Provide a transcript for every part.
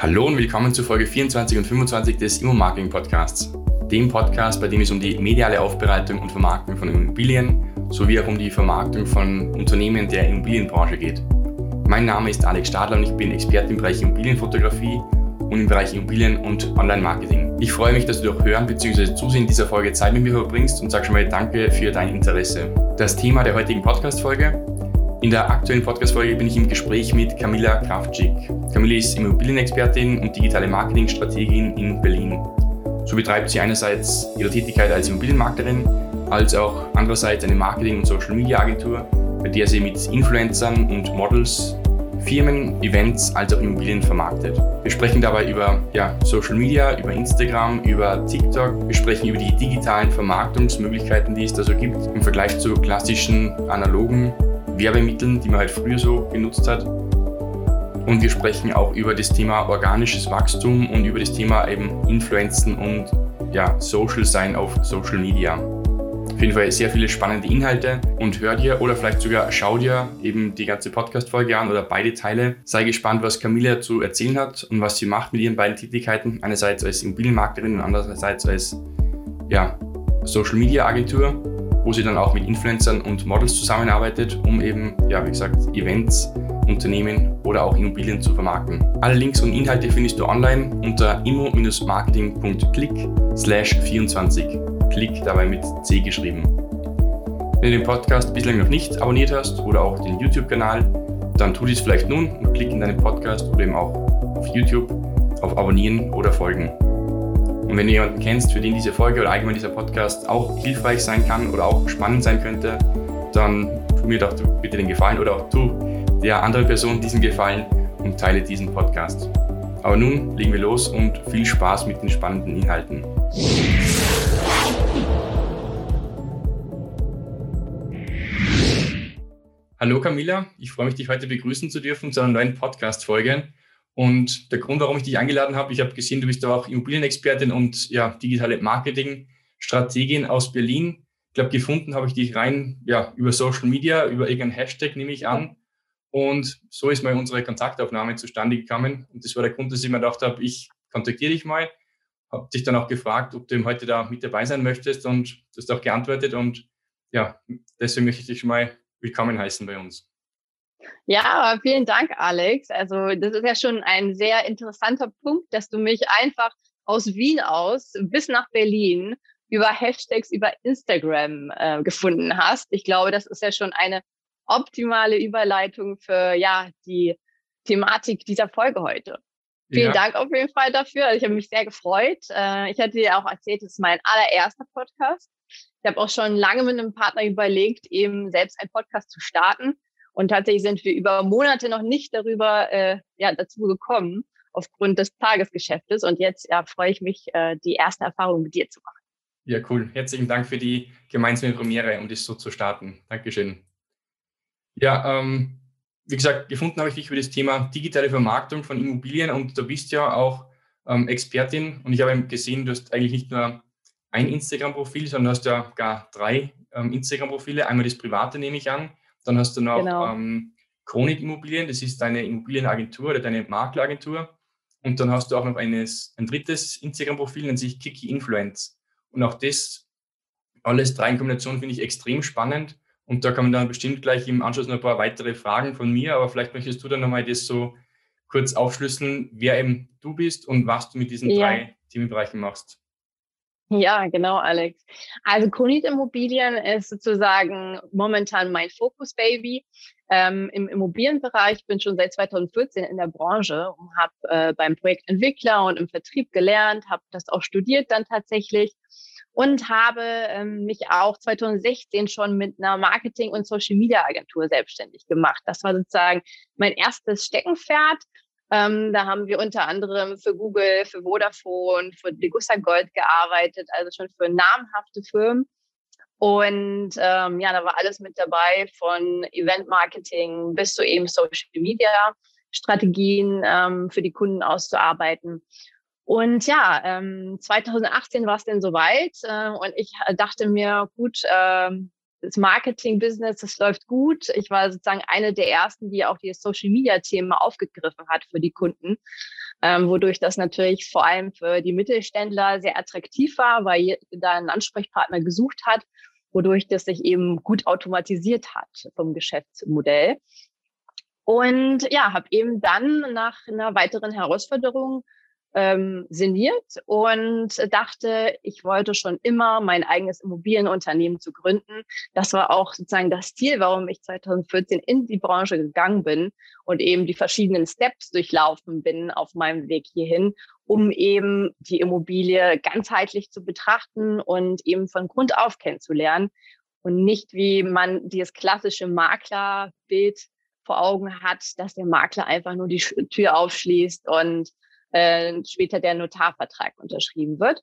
Hallo und willkommen zu Folge 24 und 25 des Immo-Marketing Podcasts, dem Podcast, bei dem es um die mediale Aufbereitung und Vermarktung von Immobilien sowie auch um die Vermarktung von Unternehmen der Immobilienbranche geht. Mein Name ist Alex Stadler und ich bin Experte im Bereich Immobilienfotografie und im Bereich Immobilien und Online-Marketing. Ich freue mich, dass du durch Hören bzw. Zusehen dieser Folge Zeit mit mir verbringst und sage schon mal Danke für dein Interesse. Das Thema der heutigen Podcast-Folge in der aktuellen Podcast-Folge bin ich im Gespräch mit Camilla Kraftschick. Camilla ist Immobilienexpertin und digitale Marketingstrategin in Berlin. So betreibt sie einerseits ihre Tätigkeit als Immobilienmaklerin, als auch andererseits eine Marketing- und Social-Media-Agentur, bei der sie mit Influencern und Models Firmen, Events als auch Immobilien vermarktet. Wir sprechen dabei über ja, Social Media, über Instagram, über TikTok. Wir sprechen über die digitalen Vermarktungsmöglichkeiten, die es da so gibt im Vergleich zu klassischen analogen Werbemitteln, die man halt früher so genutzt hat. Und wir sprechen auch über das Thema organisches Wachstum und über das Thema eben Influenzen und ja, Social Sein auf Social Media. Auf jeden Fall sehr viele spannende Inhalte und hör dir oder vielleicht sogar schau dir eben die ganze Podcast-Folge an oder beide Teile. Sei gespannt, was Camilla zu erzählen hat und was sie macht mit ihren beiden Tätigkeiten. Einerseits als Immobilienmaklerin und andererseits als ja, Social Media Agentur wo sie dann auch mit Influencern und Models zusammenarbeitet, um eben, ja, wie gesagt, Events, Unternehmen oder auch Immobilien zu vermarkten. Alle Links und Inhalte findest du online unter immo-marketing.click slash 24. Klick dabei mit C geschrieben. Wenn du den Podcast bislang noch nicht abonniert hast oder auch den YouTube-Kanal, dann tu dies vielleicht nun und klick in deinen Podcast oder eben auch auf YouTube auf Abonnieren oder Folgen. Und wenn du jemanden kennst, für den diese Folge oder allgemein dieser Podcast auch hilfreich sein kann oder auch spannend sein könnte, dann tu mir doch bitte den Gefallen oder auch tu der anderen Person diesen Gefallen und teile diesen Podcast. Aber nun legen wir los und viel Spaß mit den spannenden Inhalten. Hallo Camilla, ich freue mich, dich heute begrüßen zu dürfen zu einer neuen Podcast-Folge. Und der Grund, warum ich dich eingeladen habe, ich habe gesehen, du bist da auch Immobilienexpertin und ja, digitale Marketing-Strategin aus Berlin. Ich glaube, gefunden habe ich dich rein ja, über Social Media, über irgendeinen Hashtag, nehme ich an. Und so ist mal unsere Kontaktaufnahme zustande gekommen. Und das war der Grund, dass ich mir gedacht habe, ich kontaktiere dich mal. Habe dich dann auch gefragt, ob du heute da mit dabei sein möchtest und du hast auch geantwortet. Und ja, deswegen möchte ich dich mal willkommen heißen bei uns. Ja, vielen Dank, Alex. Also das ist ja schon ein sehr interessanter Punkt, dass du mich einfach aus Wien aus bis nach Berlin über Hashtags über Instagram äh, gefunden hast. Ich glaube, das ist ja schon eine optimale Überleitung für ja die Thematik dieser Folge heute. Vielen ja. Dank auf jeden Fall dafür. Also ich habe mich sehr gefreut. Äh, ich hatte dir auch erzählt, es ist mein allererster Podcast. Ich habe auch schon lange mit einem Partner überlegt, eben selbst einen Podcast zu starten. Und tatsächlich sind wir über Monate noch nicht darüber äh, ja, dazu gekommen, aufgrund des Tagesgeschäftes. Und jetzt ja, freue ich mich, äh, die erste Erfahrung mit dir zu machen. Ja, cool. Herzlichen Dank für die gemeinsame Premiere, um das so zu starten. Dankeschön. Ja, ähm, wie gesagt, gefunden habe ich dich über das Thema digitale Vermarktung von Immobilien und du bist ja auch ähm, Expertin und ich habe gesehen, du hast eigentlich nicht nur ein Instagram-Profil, sondern hast ja gar drei ähm, Instagram-Profile. Einmal das private nehme ich an, dann hast du noch genau. ähm, Chronik Immobilien, das ist deine Immobilienagentur oder deine Makleragentur. Und dann hast du auch noch eines, ein drittes Instagram-Profil, nennt sich Kiki Influence. Und auch das, alles drei in Kombination, finde ich extrem spannend. Und da kann man dann bestimmt gleich im Anschluss noch ein paar weitere Fragen von mir, aber vielleicht möchtest du dann nochmal das so kurz aufschlüsseln, wer eben du bist und was du mit diesen ja. drei Themenbereichen machst. Ja, genau, Alex. Also Kronit Immobilien ist sozusagen momentan mein Fokus-Baby. Ähm, Im Immobilienbereich bin schon seit 2014 in der Branche und habe äh, beim Projektentwickler und im Vertrieb gelernt, habe das auch studiert dann tatsächlich und habe ähm, mich auch 2016 schon mit einer Marketing- und Social-Media-Agentur selbstständig gemacht. Das war sozusagen mein erstes Steckenpferd ähm, da haben wir unter anderem für Google, für Vodafone, für Degussa Gold gearbeitet, also schon für namhafte Firmen. Und ähm, ja, da war alles mit dabei, von Event-Marketing bis zu eben Social-Media-Strategien ähm, für die Kunden auszuarbeiten. Und ja, ähm, 2018 war es denn soweit äh, und ich dachte mir, gut, ähm, das Marketing-Business, das läuft gut. Ich war sozusagen eine der ersten, die auch die Social-Media-Themen aufgegriffen hat für die Kunden. ähm, wodurch das natürlich vor allem für die Mittelständler sehr attraktiv war, weil da ein Ansprechpartner gesucht hat, wodurch das sich eben gut automatisiert hat vom Geschäftsmodell. Und ja, habe eben dann nach einer weiteren Herausforderung ähm, sinniert und dachte, ich wollte schon immer mein eigenes Immobilienunternehmen zu gründen. Das war auch sozusagen das Ziel, warum ich 2014 in die Branche gegangen bin und eben die verschiedenen Steps durchlaufen bin auf meinem Weg hierhin, um eben die Immobilie ganzheitlich zu betrachten und eben von Grund auf kennenzulernen und nicht wie man dieses klassische Maklerbild vor Augen hat, dass der Makler einfach nur die Tür aufschließt und äh, später der Notarvertrag unterschrieben wird.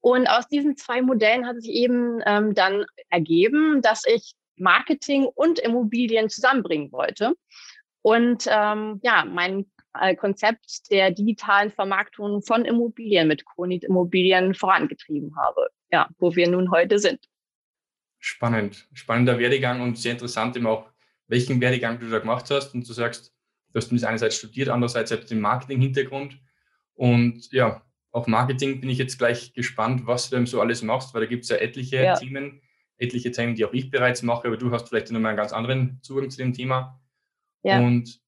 Und aus diesen zwei Modellen hat sich eben ähm, dann ergeben, dass ich Marketing und Immobilien zusammenbringen wollte. Und ähm, ja, mein äh, Konzept der digitalen Vermarktung von Immobilien mit Kronit Immobilien vorangetrieben habe. Ja, wo wir nun heute sind. Spannend, spannender Werdegang und sehr interessant eben auch, welchen Werdegang du da gemacht hast. Und du sagst, Du hast einerseits studiert, andererseits du den Marketing-Hintergrund. Und ja, auch Marketing bin ich jetzt gleich gespannt, was du eben so alles machst, weil da gibt es ja etliche ja. Themen, etliche Themen, die auch ich bereits mache, aber du hast vielleicht nochmal einen ganz anderen Zugang zu dem Thema. Ja. Und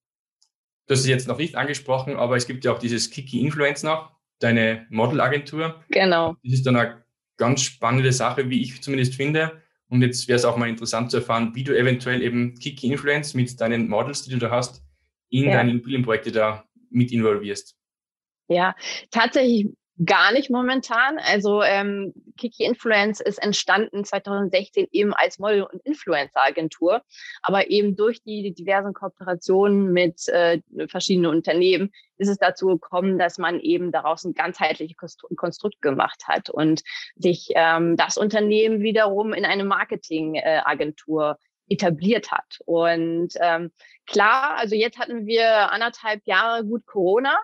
das ist jetzt noch nicht angesprochen, aber es gibt ja auch dieses Kiki Influence noch, deine Modelagentur. Genau. Das ist dann eine ganz spannende Sache, wie ich zumindest finde. Und jetzt wäre es auch mal interessant zu erfahren, wie du eventuell eben Kiki Influence mit deinen Models, die du da hast, in ja. deine Immobilienprojekte da mit involvierst? Ja, tatsächlich gar nicht momentan. Also ähm, Kiki Influence ist entstanden 2016 eben als Model- und Influencer-Agentur, aber eben durch die diversen Kooperationen mit äh, verschiedenen Unternehmen ist es dazu gekommen, dass man eben daraus ein ganzheitliches Konstrukt gemacht hat und sich ähm, das Unternehmen wiederum in eine Marketing-Agentur äh, etabliert hat. Und ähm, klar, also jetzt hatten wir anderthalb Jahre gut Corona,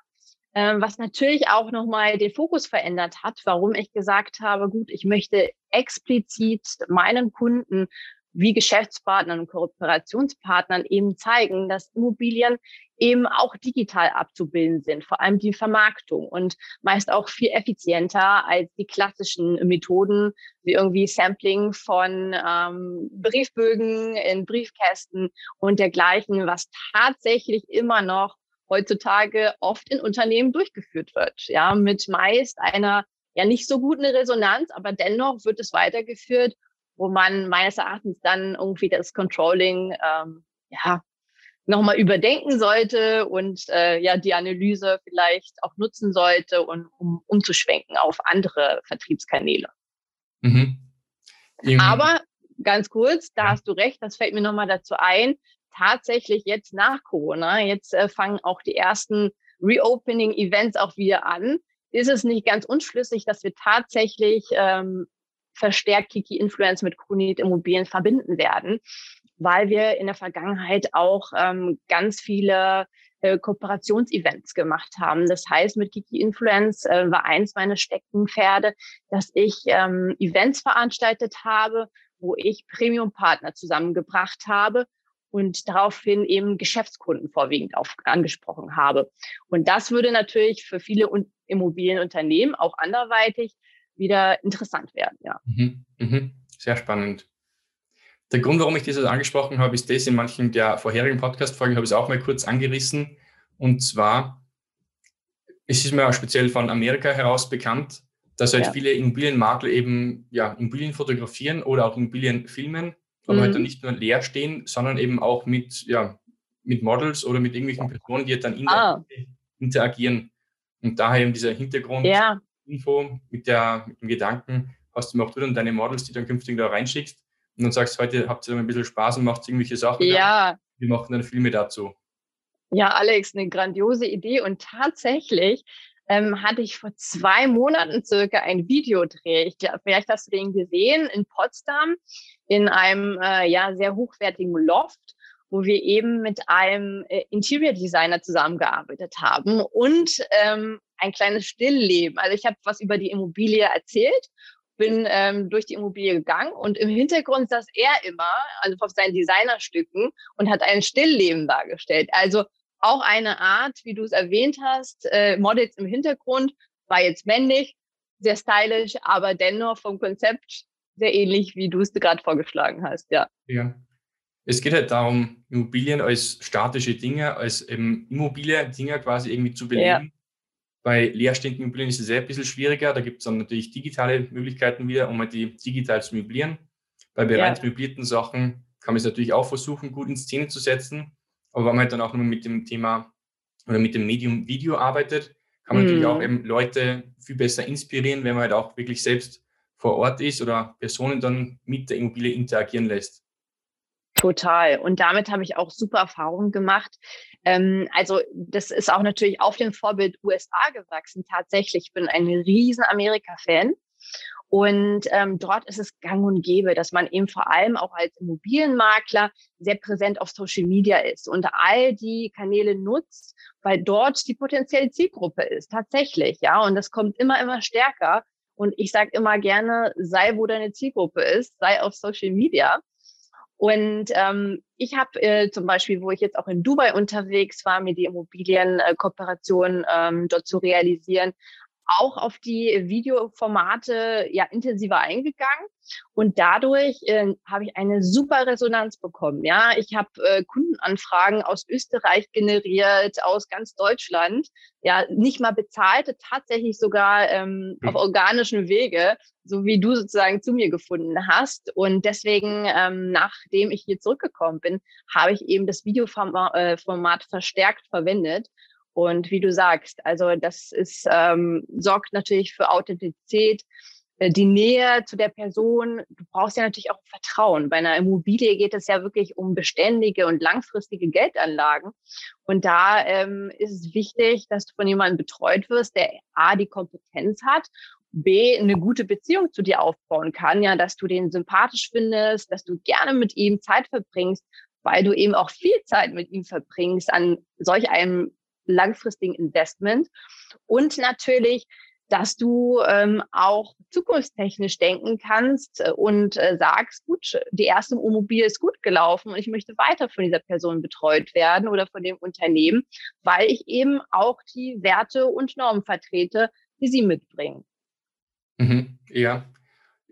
ähm, was natürlich auch nochmal den Fokus verändert hat, warum ich gesagt habe, gut, ich möchte explizit meinen Kunden wie Geschäftspartnern und Kooperationspartnern eben zeigen, dass Immobilien eben auch digital abzubilden sind, vor allem die Vermarktung und meist auch viel effizienter als die klassischen Methoden wie irgendwie Sampling von ähm, Briefbögen in Briefkästen und dergleichen, was tatsächlich immer noch heutzutage oft in Unternehmen durchgeführt wird, ja, mit meist einer ja nicht so guten Resonanz, aber dennoch wird es weitergeführt wo man meines Erachtens dann irgendwie das Controlling ähm, ja nochmal überdenken sollte und äh, ja die Analyse vielleicht auch nutzen sollte, und, um umzuschwenken auf andere Vertriebskanäle. Mhm. Aber ganz kurz, da hast du recht, das fällt mir nochmal dazu ein. Tatsächlich jetzt nach Corona, jetzt äh, fangen auch die ersten Reopening-Events auch wieder an. Ist es nicht ganz unschlüssig, dass wir tatsächlich ähm, verstärkt Kiki Influence mit Kunit Immobilien verbinden werden, weil wir in der Vergangenheit auch ähm, ganz viele äh, Kooperationsevents gemacht haben. Das heißt, mit Kiki Influence äh, war eins meiner Steckenpferde, dass ich ähm, Events veranstaltet habe, wo ich Premium-Partner zusammengebracht habe und daraufhin eben Geschäftskunden vorwiegend auf, angesprochen habe. Und das würde natürlich für viele Immobilienunternehmen auch anderweitig wieder interessant werden. Ja. Mhm, mhm. Sehr spannend. Der Grund, warum ich das angesprochen habe, ist das, in manchen der vorherigen Podcast-Folgen habe ich es auch mal kurz angerissen. Und zwar, es ist mir auch speziell von Amerika heraus bekannt, dass halt ja. viele Immobilienmakler eben ja, Immobilien fotografieren oder auch Immobilien filmen, aber halt mhm. halt dann nicht nur leer stehen, sondern eben auch mit, ja, mit Models oder mit irgendwelchen Personen, die halt dann ah. interagieren. Und daher eben dieser Hintergrund, ja. Info mit, der, mit dem Gedanken, hast du auch du dann deine Models, die du dann künftig da reinschickst und dann sagst, heute habt ihr ein bisschen Spaß und macht irgendwelche Sachen. Ja. Wir machen dann Filme dazu. Ja, Alex, eine grandiose Idee und tatsächlich ähm, hatte ich vor zwei Monaten circa ein Videodreh. Ich glaube, vielleicht hast du den gesehen in Potsdam in einem äh, ja sehr hochwertigen Loft wo wir eben mit einem äh, Interior Designer zusammengearbeitet haben und ähm, ein kleines Stillleben. Also ich habe was über die Immobilie erzählt, bin ähm, durch die Immobilie gegangen und im Hintergrund saß er immer, also auf seinen Designerstücken und hat ein Stillleben dargestellt. Also auch eine Art, wie du es erwähnt hast, äh, Models im Hintergrund, war jetzt männlich, sehr stylisch, aber dennoch vom Konzept sehr ähnlich, wie du es gerade vorgeschlagen hast, ja. Ja. Es geht halt darum, Immobilien als statische Dinge, als eben immobile Dinge quasi irgendwie zu belegen. Ja. Bei leerstehenden Immobilien ist es sehr ein bisschen schwieriger. Da gibt es dann natürlich digitale Möglichkeiten wieder, um halt die digital zu möblieren. Bei bereits ja. möblierten Sachen kann man es natürlich auch versuchen, gut in Szene zu setzen. Aber wenn man halt dann auch nur mit dem Thema oder mit dem Medium Video arbeitet, kann man mhm. natürlich auch eben Leute viel besser inspirieren, wenn man halt auch wirklich selbst vor Ort ist oder Personen dann mit der Immobilie interagieren lässt. Total. Und damit habe ich auch super Erfahrungen gemacht. Ähm, also das ist auch natürlich auf dem Vorbild USA gewachsen. Tatsächlich, ich bin ein riesen Amerika-Fan. Und ähm, dort ist es gang und gäbe, dass man eben vor allem auch als Immobilienmakler sehr präsent auf Social Media ist und all die Kanäle nutzt, weil dort die potenzielle Zielgruppe ist, tatsächlich, ja. Und das kommt immer, immer stärker. Und ich sage immer gerne, sei wo deine Zielgruppe ist, sei auf Social Media. Und ähm, ich habe äh, zum Beispiel, wo ich jetzt auch in Dubai unterwegs war, mir die Immobilienkooperation äh, ähm, dort zu realisieren, auch auf die Videoformate ja intensiver eingegangen und dadurch äh, habe ich eine super Resonanz bekommen. Ja, ich habe äh, Kundenanfragen aus Österreich generiert, aus ganz Deutschland, ja, nicht mal bezahlte, tatsächlich sogar ähm, auf organischen Wege, so wie du sozusagen zu mir gefunden hast. Und deswegen, ähm, nachdem ich hier zurückgekommen bin, habe ich eben das Videoformat äh, Format verstärkt verwendet und wie du sagst, also das ist, ähm, sorgt natürlich für Authentizität, äh, die Nähe zu der Person. Du brauchst ja natürlich auch Vertrauen. Bei einer Immobilie geht es ja wirklich um beständige und langfristige Geldanlagen. Und da ähm, ist es wichtig, dass du von jemandem betreut wirst, der A, die Kompetenz hat B, eine gute Beziehung zu dir aufbauen kann, ja, dass du den sympathisch findest, dass du gerne mit ihm Zeit verbringst, weil du eben auch viel Zeit mit ihm verbringst an solch einem langfristigen Investment und natürlich dass du ähm, auch zukunftstechnisch denken kannst äh, und äh, sagst, gut, die erste Immobilie ist gut gelaufen und ich möchte weiter von dieser Person betreut werden oder von dem Unternehmen, weil ich eben auch die Werte und Normen vertrete, die sie mitbringen. Mhm, ja.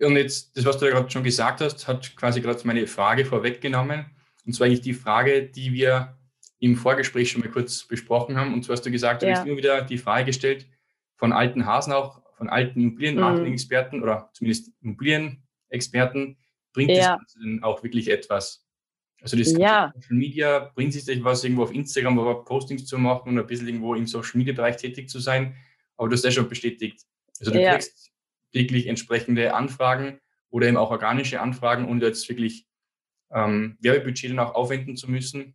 Und jetzt, das, was du ja gerade schon gesagt hast, hat quasi gerade meine Frage vorweggenommen. Und zwar eigentlich die Frage, die wir im Vorgespräch schon mal kurz besprochen haben. Und zwar hast du gesagt, du ja. hast immer wieder die Frage gestellt, von alten Hasen auch, von alten Immobilienmarketing-Experten mhm. oder zumindest Immobilienexperten, bringt ja. das denn auch wirklich etwas? Also das ja. Social Media bringt sich etwas, irgendwo auf Instagram oder Postings zu machen und ein bisschen irgendwo im Social Media Bereich tätig zu sein. Aber du hast ja schon bestätigt. Also du ja. kriegst täglich entsprechende Anfragen oder eben auch organische Anfragen und jetzt wirklich ähm, Werbebudget dann auch aufwenden zu müssen.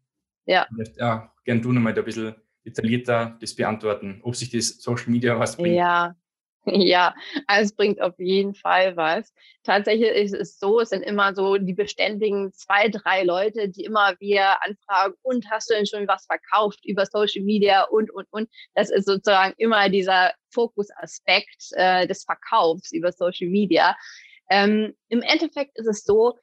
Ja. ja, gern du nochmal da ein bisschen detaillierter das beantworten, ob sich das Social Media was bringt. Ja, ja, es bringt auf jeden Fall was. Tatsächlich ist es so, es sind immer so die beständigen zwei, drei Leute, die immer wieder anfragen, und hast du denn schon was verkauft über Social Media und, und, und. Das ist sozusagen immer dieser Fokusaspekt äh, des Verkaufs über Social Media. Ähm, Im Endeffekt ist es so,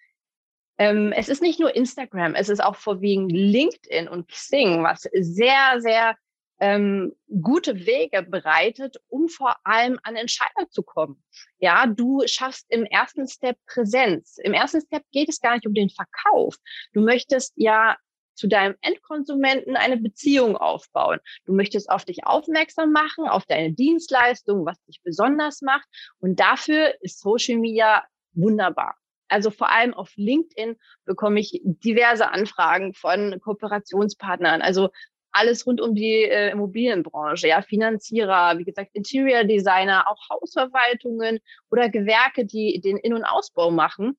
ähm, es ist nicht nur Instagram, es ist auch vorwiegend LinkedIn und Xing, was sehr, sehr ähm, gute Wege bereitet, um vor allem an Entscheider zu kommen. Ja, du schaffst im ersten Step Präsenz. Im ersten Step geht es gar nicht um den Verkauf. Du möchtest ja zu deinem Endkonsumenten eine Beziehung aufbauen. Du möchtest auf dich aufmerksam machen, auf deine Dienstleistung, was dich besonders macht. Und dafür ist Social Media wunderbar. Also vor allem auf LinkedIn bekomme ich diverse Anfragen von Kooperationspartnern. Also alles rund um die äh, Immobilienbranche, ja, Finanzierer, wie gesagt, Interior Designer, auch Hausverwaltungen oder Gewerke, die den In- und Ausbau machen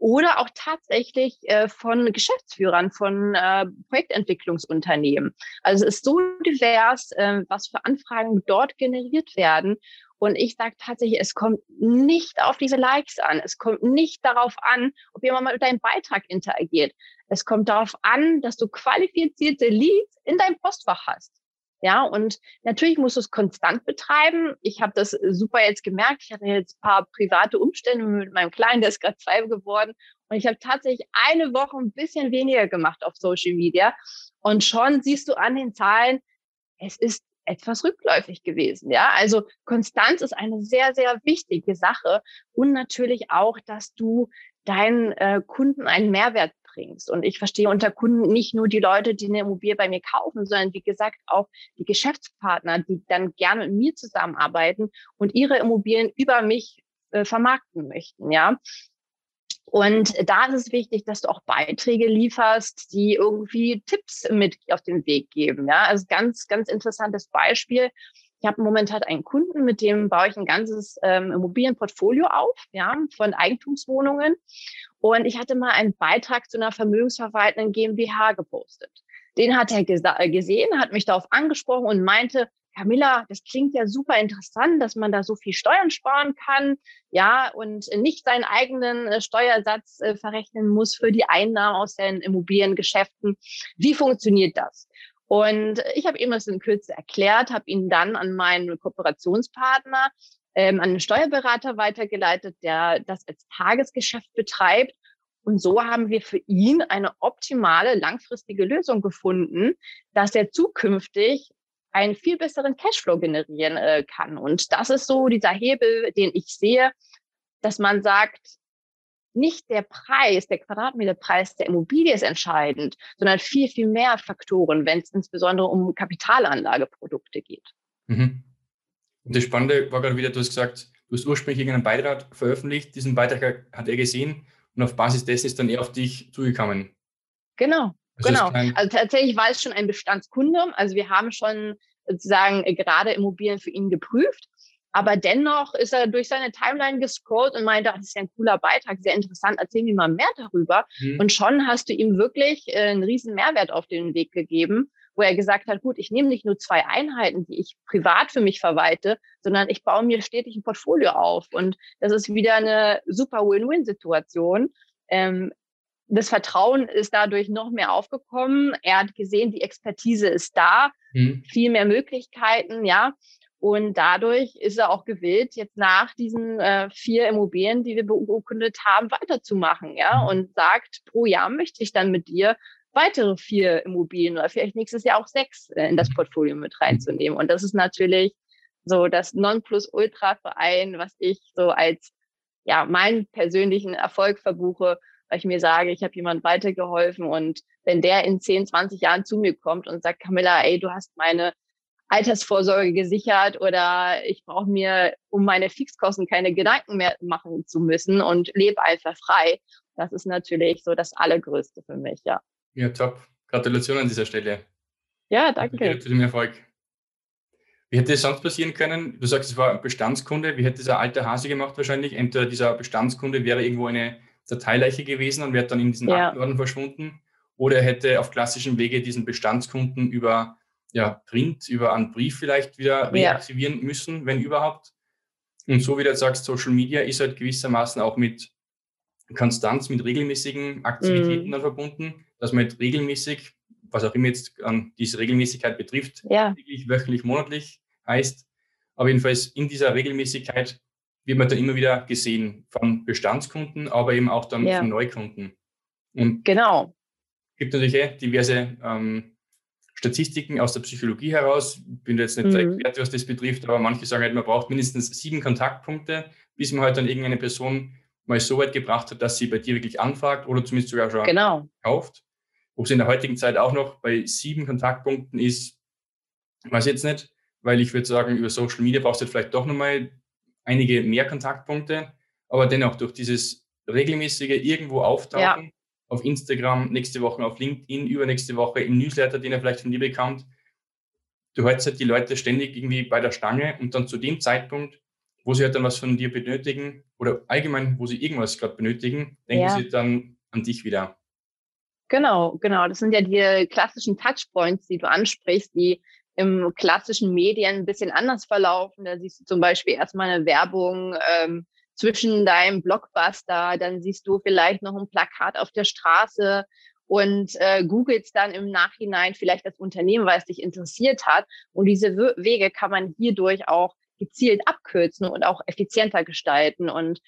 oder auch tatsächlich äh, von Geschäftsführern von äh, Projektentwicklungsunternehmen. Also es ist so divers, äh, was für Anfragen dort generiert werden. Und ich sage tatsächlich, es kommt nicht auf diese Likes an. Es kommt nicht darauf an, ob jemand mal mit deinem Beitrag interagiert. Es kommt darauf an, dass du qualifizierte Leads in deinem Postfach hast. Ja, und natürlich musst du es konstant betreiben. Ich habe das super jetzt gemerkt. Ich hatte jetzt ein paar private Umstände mit meinem Kleinen, der ist gerade zwei geworden. Und ich habe tatsächlich eine Woche ein bisschen weniger gemacht auf Social Media. Und schon siehst du an den Zahlen, es ist etwas rückläufig gewesen. Ja, also Konstanz ist eine sehr, sehr wichtige Sache und natürlich auch, dass du deinen äh, Kunden einen Mehrwert bringst. Und ich verstehe unter Kunden nicht nur die Leute, die eine Immobilie bei mir kaufen, sondern wie gesagt auch die Geschäftspartner, die dann gerne mit mir zusammenarbeiten und ihre Immobilien über mich äh, vermarkten möchten. Ja, und da ist es wichtig, dass du auch Beiträge lieferst, die irgendwie Tipps mit auf den Weg geben. Ja, also ganz, ganz interessantes Beispiel. Ich habe momentan einen Kunden, mit dem baue ich ein ganzes ähm, Immobilienportfolio auf, ja, von Eigentumswohnungen. Und ich hatte mal einen Beitrag zu einer vermögensverwaltenden GmbH gepostet. Den hat er gesehen, hat mich darauf angesprochen und meinte, Camilla, das klingt ja super interessant, dass man da so viel Steuern sparen kann, ja, und nicht seinen eigenen äh, Steuersatz äh, verrechnen muss für die Einnahmen aus den Immobiliengeschäften. Wie funktioniert das? Und ich habe ihm das in Kürze erklärt, habe ihn dann an meinen Kooperationspartner, ähm, an einen Steuerberater weitergeleitet, der das als Tagesgeschäft betreibt. Und so haben wir für ihn eine optimale langfristige Lösung gefunden, dass er zukünftig einen viel besseren Cashflow generieren äh, kann. Und das ist so dieser Hebel, den ich sehe, dass man sagt, nicht der Preis, der Quadratmeterpreis der Immobilie ist entscheidend, sondern viel, viel mehr Faktoren, wenn es insbesondere um Kapitalanlageprodukte geht. Mhm. Und das Spannende war gerade wieder, du hast gesagt, du hast ursprünglich irgendeinen Beitrag veröffentlicht, diesen Beitrag hat er gesehen und auf Basis dessen ist dann er auf dich zugekommen. Genau. Genau. Also tatsächlich war es schon ein Bestandskunde. Also wir haben schon sozusagen äh, gerade Immobilien für ihn geprüft. Aber dennoch ist er durch seine Timeline gescrollt und meinte, das ist ja ein cooler Beitrag, sehr interessant, erzähl mir mal mehr darüber. Mhm. Und schon hast du ihm wirklich äh, einen riesen Mehrwert auf den Weg gegeben, wo er gesagt hat, gut, ich nehme nicht nur zwei Einheiten, die ich privat für mich verwalte, sondern ich baue mir stetig ein Portfolio auf. Und das ist wieder eine super Win-Win-Situation. Ähm, das Vertrauen ist dadurch noch mehr aufgekommen. Er hat gesehen, die Expertise ist da, mhm. viel mehr Möglichkeiten, ja. Und dadurch ist er auch gewillt, jetzt nach diesen äh, vier Immobilien, die wir beurkundet haben, weiterzumachen, ja. Mhm. Und sagt, pro Jahr möchte ich dann mit dir weitere vier Immobilien oder vielleicht nächstes Jahr auch sechs äh, in das mhm. Portfolio mit reinzunehmen. Und das ist natürlich so das Nonplusultra-Verein, was ich so als ja meinen persönlichen Erfolg verbuche, weil ich mir sage, ich habe jemand weitergeholfen und wenn der in 10, 20 Jahren zu mir kommt und sagt, Camilla, ey, du hast meine Altersvorsorge gesichert oder ich brauche mir um meine Fixkosten keine Gedanken mehr machen zu müssen und lebe einfach frei. Das ist natürlich so das Allergrößte für mich, ja. Ja, top. Gratulation an dieser Stelle. Ja, danke. Zu dem Erfolg. Wie hätte es sonst passieren können? Du sagst, es war ein Bestandskunde. Wie hätte dieser alte Hase gemacht wahrscheinlich? Entweder dieser Bestandskunde wäre irgendwo eine Dateileiche gewesen und wäre dann in diesen ja. Aktenorden verschwunden. Oder er hätte auf klassischem Wege diesen Bestandskunden über ja, Print, über einen Brief vielleicht wieder reaktivieren ja. müssen, wenn überhaupt. Und so wie du jetzt sagst, Social Media ist halt gewissermaßen auch mit Konstanz, mit regelmäßigen Aktivitäten mhm. dann verbunden, dass man halt regelmäßig, was auch immer jetzt an diese Regelmäßigkeit betrifft, ja. täglich, wöchentlich, monatlich heißt, aber jedenfalls in dieser Regelmäßigkeit wird man dann immer wieder gesehen von Bestandskunden, aber eben auch dann ja. von Neukunden. Und genau. Es gibt natürlich eh diverse ähm, Statistiken aus der Psychologie heraus. Ich bin jetzt nicht mhm. der Experte, was das betrifft, aber manche sagen halt, man braucht mindestens sieben Kontaktpunkte, bis man halt dann irgendeine Person mal so weit gebracht hat, dass sie bei dir wirklich anfragt oder zumindest sogar schon genau. kauft. Ob es in der heutigen Zeit auch noch bei sieben Kontaktpunkten ist, weiß ich jetzt nicht, weil ich würde sagen, über Social Media brauchst du vielleicht doch nochmal einige mehr Kontaktpunkte, aber dennoch durch dieses regelmäßige irgendwo auftauchen, ja. auf Instagram, nächste Woche auf LinkedIn, übernächste Woche im Newsletter, den er vielleicht von dir bekommt, du hältst halt die Leute ständig irgendwie bei der Stange und dann zu dem Zeitpunkt, wo sie halt dann was von dir benötigen oder allgemein, wo sie irgendwas gerade benötigen, denken ja. sie dann an dich wieder. Genau, genau. Das sind ja die klassischen Touchpoints, die du ansprichst, die im klassischen Medien ein bisschen anders verlaufen. Da siehst du zum Beispiel erstmal eine Werbung ähm, zwischen deinem Blockbuster, dann siehst du vielleicht noch ein Plakat auf der Straße und äh, googelst dann im Nachhinein vielleicht das Unternehmen, weil es dich interessiert hat. Und diese Wege kann man hierdurch auch gezielt abkürzen und auch effizienter gestalten. Und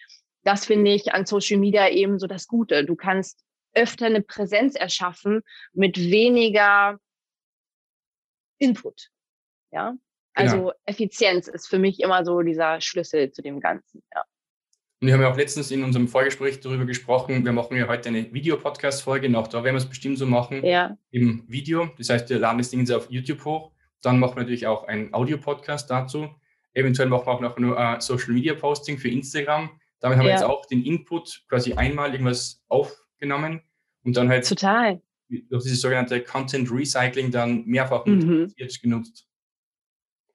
das finde ich an Social Media eben so das Gute. Du kannst öfter eine Präsenz erschaffen mit weniger Input. Ja, also genau. Effizienz ist für mich immer so dieser Schlüssel zu dem Ganzen. Ja. Und wir haben ja auch letztens in unserem Vorgespräch darüber gesprochen, wir machen ja heute eine Videopodcast-Folge und auch da werden wir es bestimmt so machen ja. im Video. Das heißt, wir laden das Ding auf YouTube hoch. Dann machen wir natürlich auch einen Audio-Podcast dazu. Eventuell machen wir auch noch nur uh, Social-Media-Posting für Instagram. Damit haben ja. wir jetzt auch den Input quasi einmal irgendwas aufgenommen und dann halt Total. Durch dieses sogenannte Content Recycling dann mehrfach mhm. genutzt.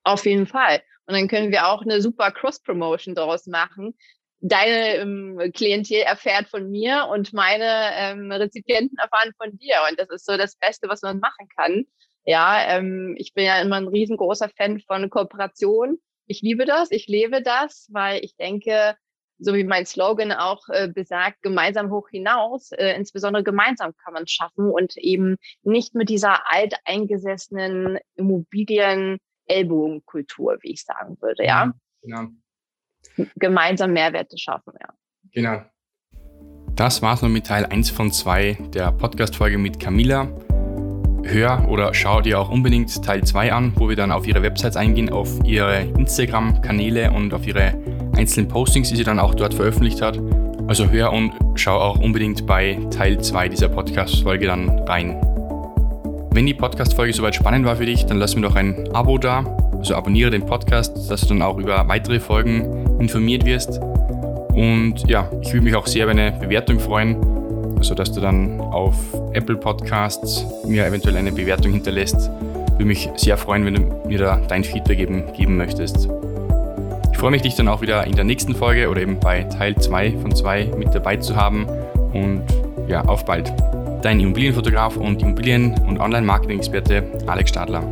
Auf jeden Fall. Und dann können wir auch eine super Cross-Promotion daraus machen. Deine ähm, Klientel erfährt von mir und meine ähm, Rezipienten erfahren von dir. Und das ist so das Beste, was man machen kann. Ja, ähm, ich bin ja immer ein riesengroßer Fan von Kooperation. Ich liebe das, ich lebe das, weil ich denke, so wie mein Slogan auch äh, besagt, gemeinsam hoch hinaus. Äh, insbesondere gemeinsam kann man schaffen und eben nicht mit dieser alteingesessenen Immobilien-Ellbogenkultur, wie ich sagen würde, ja. Genau. Gemeinsam Mehrwerte schaffen, ja. Genau. Das war's noch mit Teil 1 von 2 der Podcast-Folge mit Camilla. Hör oder schau dir auch unbedingt Teil 2 an, wo wir dann auf ihre Websites eingehen, auf ihre Instagram-Kanäle und auf ihre einzelnen Postings, die sie dann auch dort veröffentlicht hat. Also hör und schau auch unbedingt bei Teil 2 dieser Podcast-Folge dann rein. Wenn die Podcast-Folge soweit spannend war für dich, dann lass mir doch ein Abo da. Also abonniere den Podcast, dass du dann auch über weitere Folgen informiert wirst. Und ja, ich würde mich auch sehr über eine Bewertung freuen. Also dass du dann auf Apple Podcasts mir eventuell eine Bewertung hinterlässt. Würde mich sehr freuen, wenn du mir da dein Feedback geben, geben möchtest. Ich freue mich, dich dann auch wieder in der nächsten Folge oder eben bei Teil 2 von 2 mit dabei zu haben. Und ja, auf bald. Dein Immobilienfotograf und Immobilien- und Online-Marketing-Experte Alex Stadler.